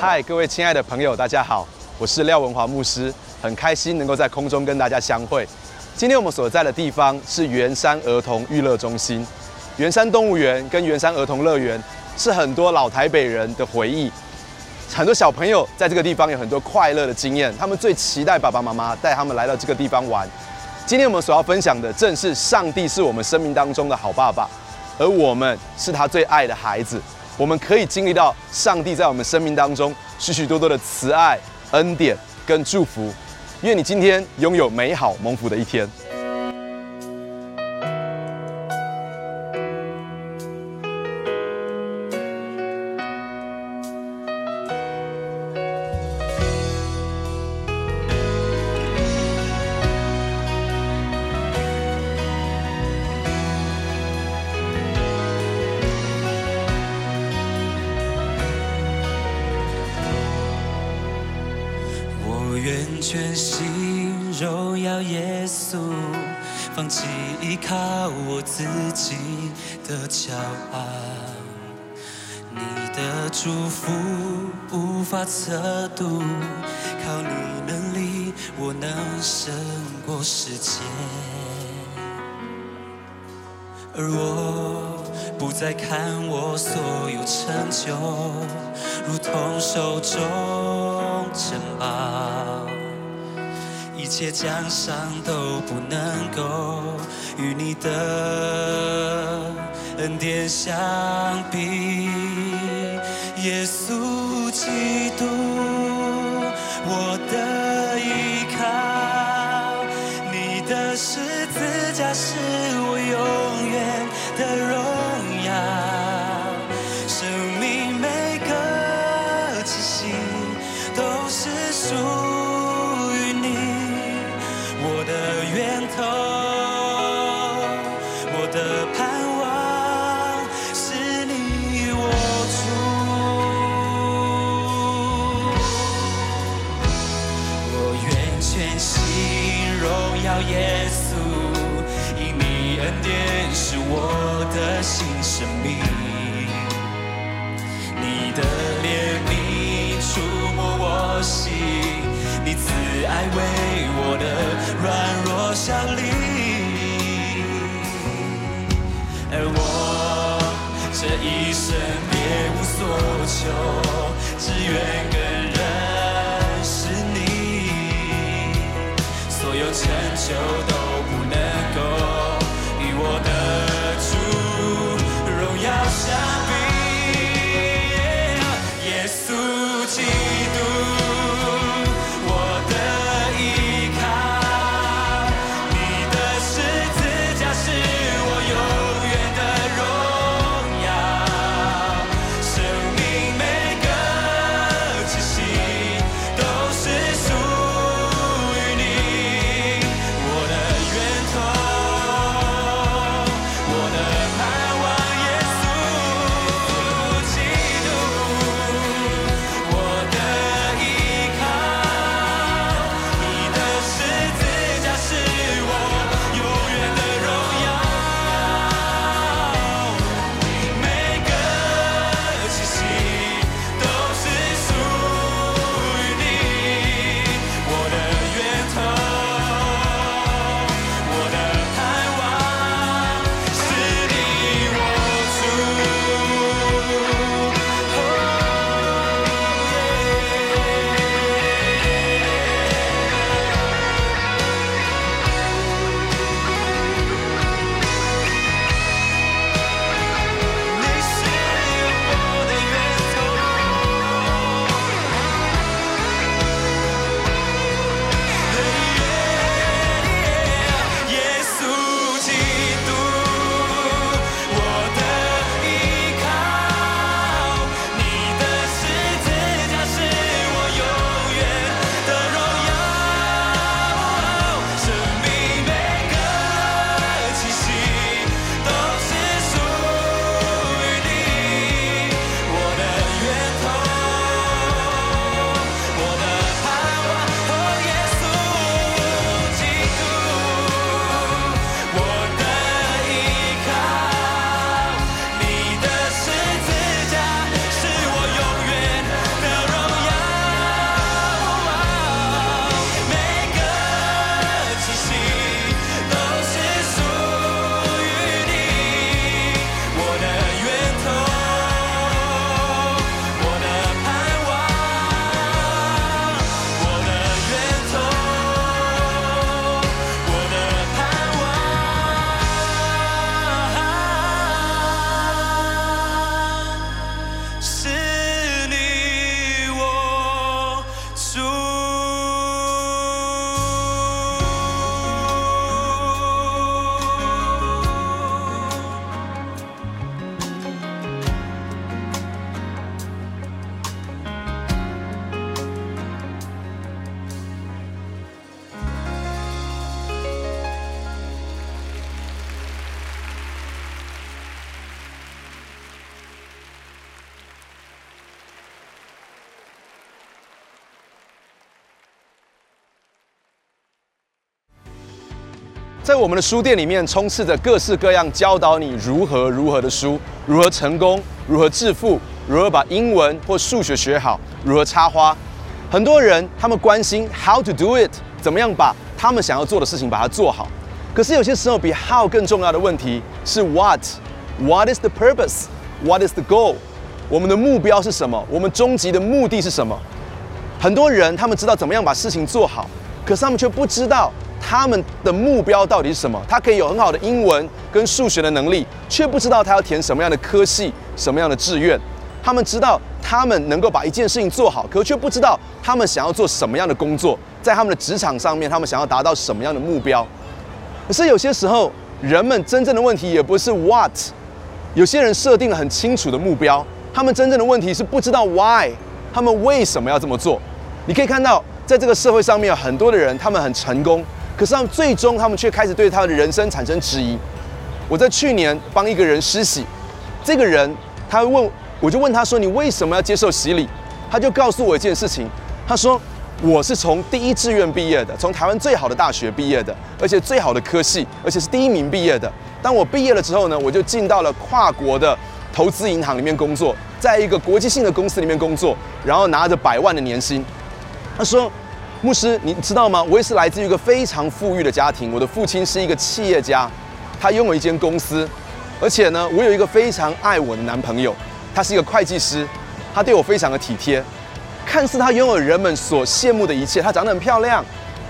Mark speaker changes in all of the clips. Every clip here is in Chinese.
Speaker 1: 嗨，各位亲爱的朋友，大家好，我是廖文华牧师，很开心能够在空中跟大家相会。今天我们所在的地方是圆山儿童娱乐中心，圆山动物园跟圆山儿童乐园是很多老台北人的回忆，很多小朋友在这个地方有很多快乐的经验，他们最期待爸爸妈妈带他们来到这个地方玩。今天我们所要分享的正是上帝是我们生命当中的好爸爸，而我们是他最爱的孩子。我们可以经历到上帝在我们生命当中许许多多的慈爱、恩典跟祝福。愿你今天拥有美好蒙福的一天。
Speaker 2: 全心荣耀耶稣，放弃依靠我自己的骄傲。你的祝福无法测度，靠你能力，我能胜过世界。而我不再看我所有成就，如同手中珍宝，一切奖赏都不能够与你的恩典相比。耶稣基督，我的依靠，你的十字架是
Speaker 1: 在我们的书店里面，充斥着各式各样教导你如何如何的书，如何成功，如何致富，如何把英文或数学学好，如何插花。很多人他们关心 how to do it，怎么样把他们想要做的事情把它做好。可是有些时候，比 how 更重要的问题是 what，what is the purpose，what is the goal，我们的目标是什么？我们终极的目的是什么？很多人他们知道怎么样把事情做好，可是他们却不知道他们的目标到底是什么。他可以有很好的英文跟数学的能力，却不知道他要填什么样的科系、什么样的志愿。他们知道他们能够把一件事情做好，可却不知道他们想要做什么样的工作，在他们的职场上面，他们想要达到什么样的目标。可是有些时候，人们真正的问题也不是 what，有些人设定了很清楚的目标，他们真正的问题是不知道 why，他们为什么要这么做？你可以看到，在这个社会上面很多的人，他们很成功，可是他们最终他们却开始对他的人生产生质疑。我在去年帮一个人施洗，这个人他问，我就问他说：“你为什么要接受洗礼？”他就告诉我一件事情，他说。我是从第一志愿毕业的，从台湾最好的大学毕业的，而且最好的科系，而且是第一名毕业的。当我毕业了之后呢，我就进到了跨国的投资银行里面工作，在一个国际性的公司里面工作，然后拿着百万的年薪。他说：“牧师，你知道吗？我也是来自于一个非常富裕的家庭，我的父亲是一个企业家，他拥有一间公司，而且呢，我有一个非常爱我的男朋友，他是一个会计师，他对我非常的体贴。”看似他拥有人们所羡慕的一切，他长得很漂亮，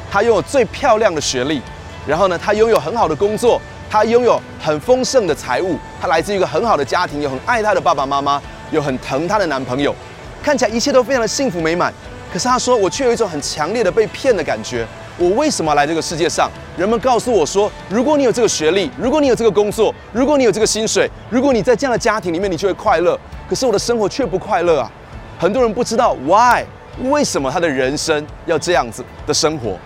Speaker 1: 他拥有最漂亮的学历，然后呢，他拥有很好的工作，他拥有很丰盛的财物，他来自于一个很好的家庭，有很爱他的爸爸妈妈，有很疼他的男朋友，看起来一切都非常的幸福美满。可是他说，我却有一种很强烈的被骗的感觉。我为什么来这个世界上？人们告诉我说，如果你有这个学历，如果你有这个工作，如果你有这个薪水，如果你在这样的家庭里面，你就会快乐。可是我的生活却不快乐啊。很多人不知道 why，为什么他的人生要这样子的生活？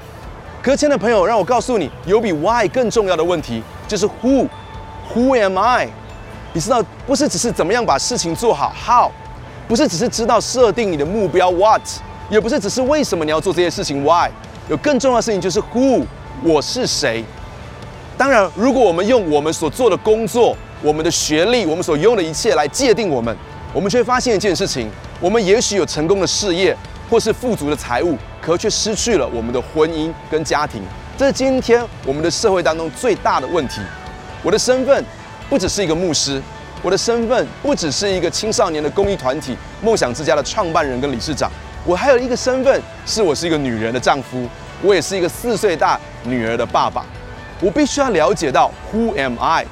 Speaker 1: 隔前的朋友，让我告诉你，有比 why 更重要的问题，就是 who，who am I？你知道，不是只是怎么样把事情做好 how，不是只是知道设定你的目标 what，也不是只是为什么你要做这些事情 why，有更重要的事情就是 who，我是谁？当然，如果我们用我们所做的工作、我们的学历、我们所拥有的一切来界定我们，我们却发现一件事情。我们也许有成功的事业，或是富足的财物，可却失去了我们的婚姻跟家庭。这是今天我们的社会当中最大的问题。我的身份不只是一个牧师，我的身份不只是一个青少年的公益团体梦想之家的创办人跟理事长，我还有一个身份，是我是一个女人的丈夫，我也是一个四岁大女儿的爸爸。我必须要了解到 Who am I？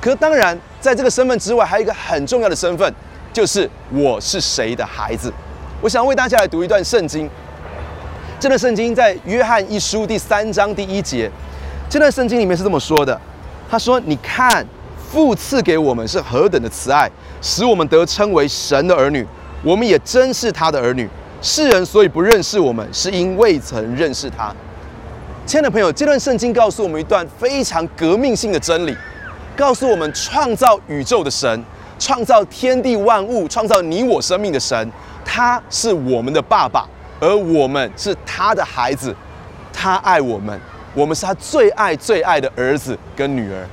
Speaker 1: 可当然，在这个身份之外，还有一个很重要的身份。就是我是谁的孩子，我想为大家来读一段圣经。这段圣经在约翰一书第三章第一节。这段圣经里面是这么说的：他说：“你看，父赐给我们是何等的慈爱，使我们得称为神的儿女。我们也真是他的儿女。世人所以不认识我们，是因未曾认识他。”亲爱的朋友，这段圣经告诉我们一段非常革命性的真理，告诉我们创造宇宙的神。创造天地万物、创造你我生命的神，他是我们的爸爸，而我们是他的孩子。他爱我们，我们是他最爱最爱的儿子跟女儿。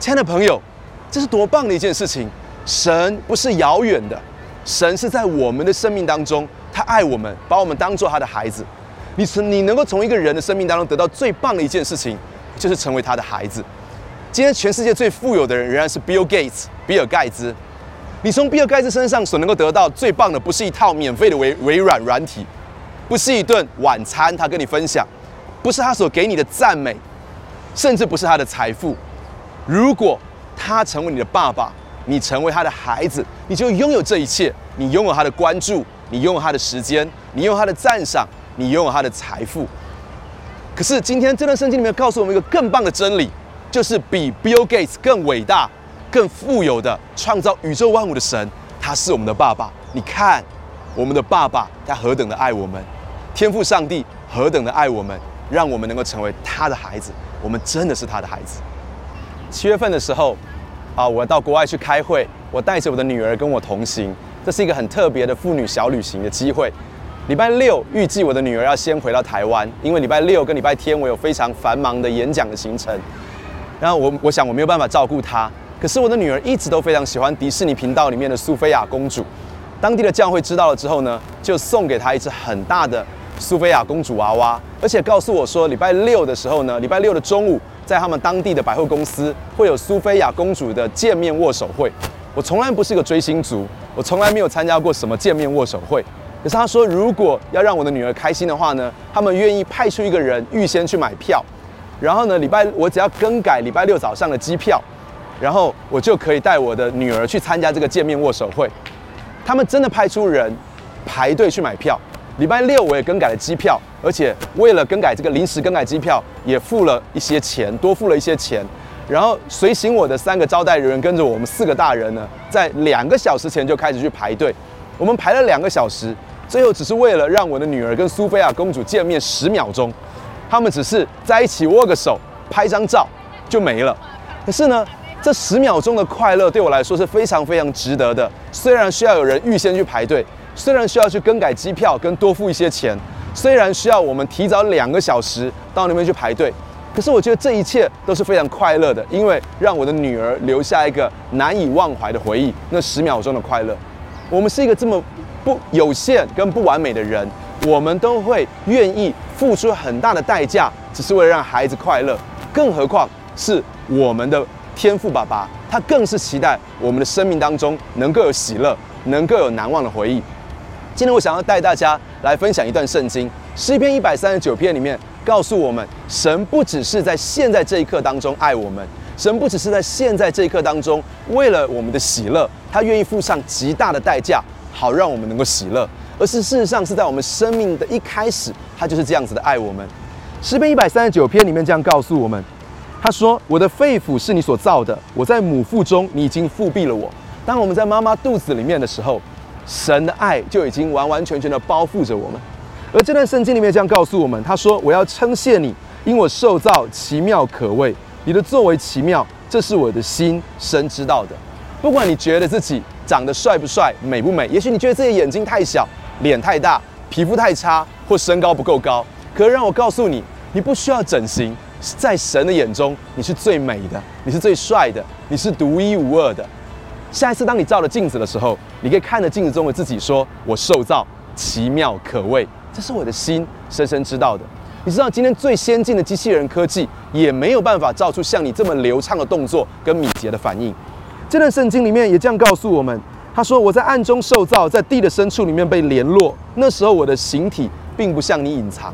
Speaker 1: 亲爱的朋友，这是多棒的一件事情！神不是遥远的，神是在我们的生命当中，他爱我们，把我们当做他的孩子。你从你能够从一个人的生命当中得到最棒的一件事情，就是成为他的孩子。今天全世界最富有的人仍然是 Bill Gates，比尔盖茨。你从比尔盖茨身上所能够得到最棒的，不是一套免费的微微软软体，不是一顿晚餐他跟你分享，不是他所给你的赞美，甚至不是他的财富。如果他成为你的爸爸，你成为他的孩子，你就拥有这一切。你拥有他的关注，你拥有他的时间，你拥有他的赞赏，你拥有他的财富。可是今天这段圣经里面告诉我们一个更棒的真理。就是比 Bill Gates 更伟大、更富有的创造宇宙万物的神，他是我们的爸爸。你看，我们的爸爸他何等的爱我们，天赋上帝何等的爱我们，让我们能够成为他的孩子。我们真的是他的孩子。七月份的时候，啊，我到国外去开会，我带着我的女儿跟我同行，这是一个很特别的妇女小旅行的机会。礼拜六预计我的女儿要先回到台湾，因为礼拜六跟礼拜天我有非常繁忙的演讲的行程。然后我我想我没有办法照顾她，可是我的女儿一直都非常喜欢迪士尼频道里面的苏菲亚公主。当地的教会知道了之后呢，就送给她一只很大的苏菲亚公主娃娃，而且告诉我说，礼拜六的时候呢，礼拜六的中午，在他们当地的百货公司会有苏菲亚公主的见面握手会。我从来不是个追星族，我从来没有参加过什么见面握手会。可是他说，如果要让我的女儿开心的话呢，他们愿意派出一个人预先去买票，然后呢，礼拜我只要更改礼拜六早上的机票，然后我就可以带我的女儿去参加这个见面握手会。他们真的派出人排队去买票。礼拜六我也更改了机票，而且为了更改这个临时更改机票，也付了一些钱，多付了一些钱。然后随行我的三个招待人员跟着我们四个大人呢，在两个小时前就开始去排队。我们排了两个小时，最后只是为了让我的女儿跟苏菲亚公主见面十秒钟。他们只是在一起握个手、拍张照就没了。可是呢，这十秒钟的快乐对我来说是非常非常值得的。虽然需要有人预先去排队，虽然需要去更改机票跟多付一些钱，虽然需要我们提早两个小时到那边去排队，可是我觉得这一切都是非常快乐的，因为让我的女儿留下一个难以忘怀的回忆。那十秒钟的快乐，我们是一个这么不有限跟不完美的人，我们都会愿意付出很大的代价，只是为了让孩子快乐。更何况是我们的天赋爸爸，他更是期待我们的生命当中能够有喜乐，能够有难忘的回忆。今天我想要带大家来分享一段圣经，诗篇一百三十九篇里面告诉我们，神不只是在现在这一刻当中爱我们，神不只是在现在这一刻当中为了我们的喜乐，他愿意付上极大的代价，好让我们能够喜乐，而是事实上是在我们生命的一开始，他就是这样子的爱我们。诗篇一百三十九篇里面这样告诉我们，他说：“我的肺腑是你所造的，我在母腹中，你已经复辟了我。”当我们在妈妈肚子里面的时候，神的爱就已经完完全全的包覆着我们。而这段圣经里面这样告诉我们，他说：“我要称谢你，因我受造奇妙可畏，你的作为奇妙，这是我的心深知道的。”不管你觉得自己长得帅不帅、美不美，也许你觉得自己眼睛太小、脸太大、皮肤太差或身高不够高，可让我告诉你，你不需要整形，在神的眼中，你是最美的，你是最帅的，你是独一无二的。下一次当你照了镜子的时候，你可以看着镜子中的自己说：“我受造奇妙可畏，这是我的心深深知道的。”你知道今天最先进的机器人科技也没有办法造出像你这么流畅的动作跟敏捷的反应。这段圣经里面也这样告诉我们：“他说我在暗中受造，在地的深处里面被联络，那时候我的形体并不向你隐藏。”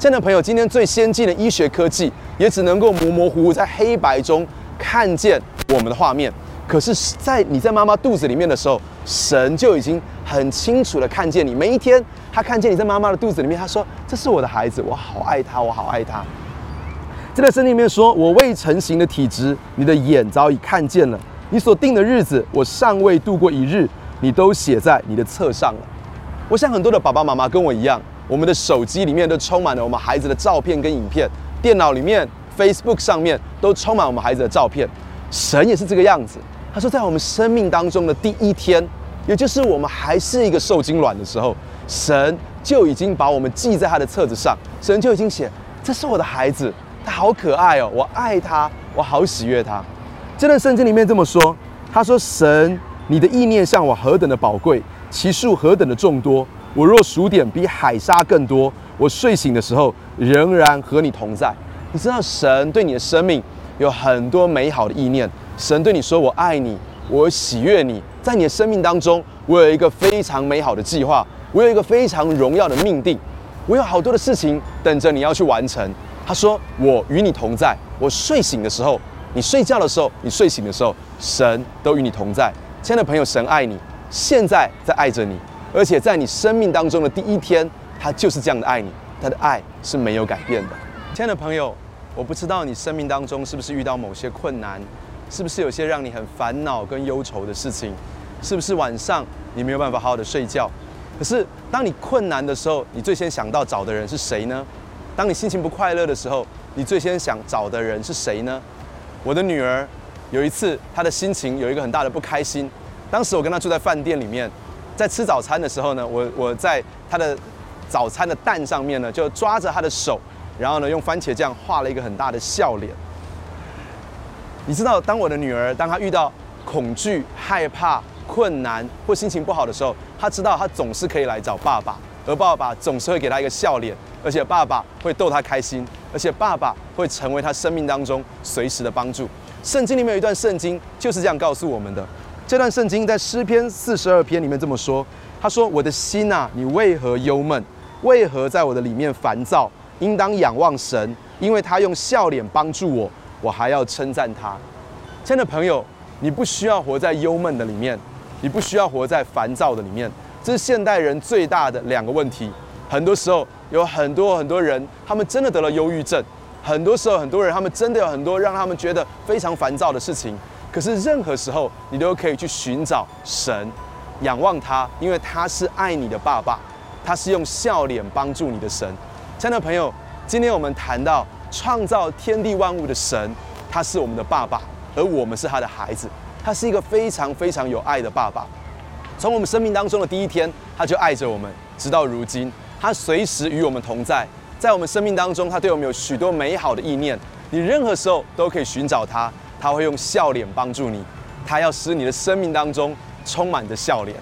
Speaker 1: 亲爱的朋友，今天最先进的医学科技也只能够模模糊糊在黑白中看见我们的画面。可是，在你在妈妈肚子里面的时候，神就已经很清楚的看见你。每一天，他看见你在妈妈的肚子里面，他说：“这是我的孩子，我好爱他，我好爱他。”这在圣经里面说：“我未成形的体质，你的眼早已看见了；你所定的日子，我尚未度过一日，你都写在你的册上了。”我想很多的爸爸妈妈跟我一样，我们的手机里面都充满了我们孩子的照片跟影片，电脑里面、Facebook 上面都充满我们孩子的照片。神也是这个样子。他说，在我们生命当中的第一天，也就是我们还是一个受精卵的时候，神就已经把我们记在他的册子上。神就已经写：“这是我的孩子，他好可爱哦，我爱他，我好喜悦他。”这段圣经里面这么说：“他说，神，你的意念向我何等的宝贵，其数何等的众多。我若数点，比海沙更多。我睡醒的时候，仍然和你同在。你知道，神对你的生命有很多美好的意念。”神对你说：“我爱你，我喜悦你，在你的生命当中，我有一个非常美好的计划，我有一个非常荣耀的命定，我有好多的事情等着你要去完成。”他说：“我与你同在，我睡醒的时候，你睡觉的时候，你睡醒的时候，神都与你同在。”亲爱的朋友，神爱你，现在在爱着你，而且在你生命当中的第一天，他就是这样的爱你，他的爱是没有改变的。亲爱的朋友，我不知道你生命当中是不是遇到某些困难。是不是有些让你很烦恼跟忧愁的事情？是不是晚上你没有办法好好的睡觉？可是当你困难的时候，你最先想到找的人是谁呢？当你心情不快乐的时候，你最先想找的人是谁呢？我的女儿有一次，她的心情有一个很大的不开心。当时我跟她住在饭店里面，在吃早餐的时候呢，我我在她的早餐的蛋上面呢，就抓着她的手，然后呢，用番茄酱画了一个很大的笑脸。你知道，当我的女儿，当她遇到恐惧、害怕、困难或心情不好的时候，她知道她总是可以来找爸爸，而爸爸总是会给她一个笑脸，而且爸爸会逗她开心，而且爸爸会成为她生命当中随时的帮助。圣经里面有一段圣经就是这样告诉我们的。这段圣经在诗篇四十二篇里面这么说：“他说，我的心呐，你为何忧闷？为何在我的里面烦躁？应当仰望神，因为他用笑脸帮助我。”我还要称赞他，亲爱的朋友，你不需要活在忧闷的里面，你不需要活在烦躁的里面，这是现代人最大的两个问题。很多时候有很多很多人，他们真的得了忧郁症；很多时候很多人，他们真的有很多让他们觉得非常烦躁的事情。可是任何时候，你都可以去寻找神，仰望他，因为他是爱你的爸爸，他是用笑脸帮助你的神。亲爱的朋友，今天我们谈到。创造天地万物的神，他是我们的爸爸，而我们是他的孩子。他是一个非常非常有爱的爸爸。从我们生命当中的第一天，他就爱着我们，直到如今，他随时与我们同在。在我们生命当中，他对我们有许多美好的意念。你任何时候都可以寻找他，他会用笑脸帮助你。他要使你的生命当中充满着笑脸，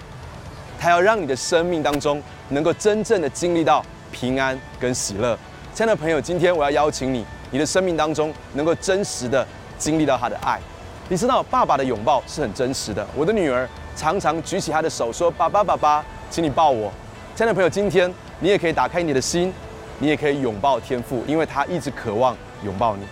Speaker 1: 他要让你的生命当中能够真正的经历到平安跟喜乐。亲爱的朋友，今天我要邀请你，你的生命当中能够真实的经历到他的爱。你知道，爸爸的拥抱是很真实的。我的女儿常常举起她的手说：“爸爸，爸爸，请你抱我。”亲爱的朋友，今天你也可以打开你的心，你也可以拥抱天父，因为他一直渴望拥抱你。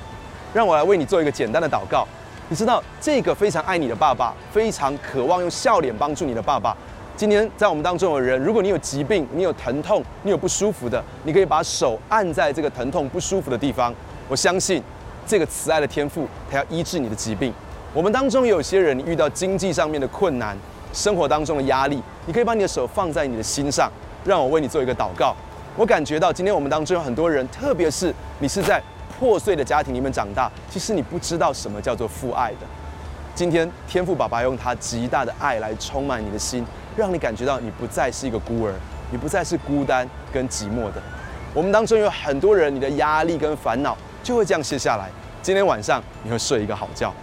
Speaker 1: 让我来为你做一个简单的祷告。你知道，这个非常爱你的爸爸，非常渴望用笑脸帮助你的爸爸。今天在我们当中的人，如果你有疾病，你有疼痛，你有不舒服的，你可以把手按在这个疼痛不舒服的地方。我相信这个慈爱的天赋，他要医治你的疾病。我们当中有些人，遇到经济上面的困难，生活当中的压力，你可以把你的手放在你的心上，让我为你做一个祷告。我感觉到今天我们当中有很多人，特别是你是在破碎的家庭里面长大，其实你不知道什么叫做父爱的。今天天赋爸爸用他极大的爱来充满你的心。让你感觉到你不再是一个孤儿，你不再是孤单跟寂寞的。我们当中有很多人，你的压力跟烦恼就会这样卸下来。今天晚上你会睡一个好觉。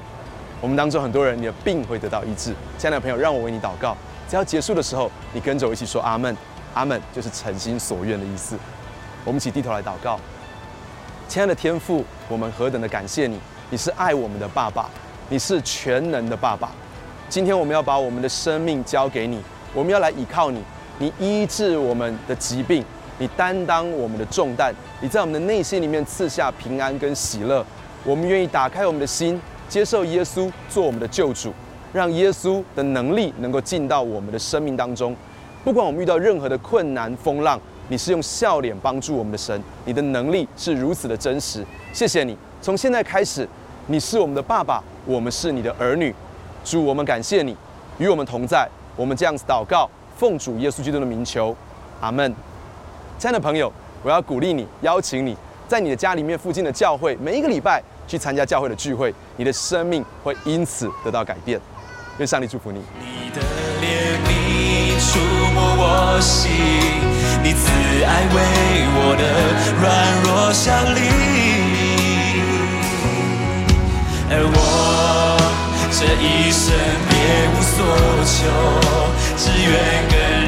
Speaker 1: 我们当中很多人，你的病会得到医治。亲爱的朋友，让我为你祷告。只要结束的时候，你跟着我一起说阿门。阿门就是诚心所愿的意思。我们一起低头来祷告。亲爱的天父，我们何等的感谢你！你是爱我们的爸爸，你是全能的爸爸。今天我们要把我们的生命交给你。我们要来依靠你，你医治我们的疾病，你担当我们的重担，你在我们的内心里面赐下平安跟喜乐。我们愿意打开我们的心，接受耶稣做我们的救主，让耶稣的能力能够进到我们的生命当中。不管我们遇到任何的困难风浪，你是用笑脸帮助我们的神，你的能力是如此的真实。谢谢你，从现在开始，你是我们的爸爸，我们是你的儿女。主，我们感谢你，与我们同在。我们这样子祷告，奉主耶稣基督的名求，阿门。亲爱的朋友，我要鼓励你，邀请你在你的家里面附近的教会，每一个礼拜去参加教会的聚会，你的生命会因此得到改变。愿上帝祝福你。你的怜悯触摸我心，你慈爱为我的软弱效力，而我这一生所求。只愿跟。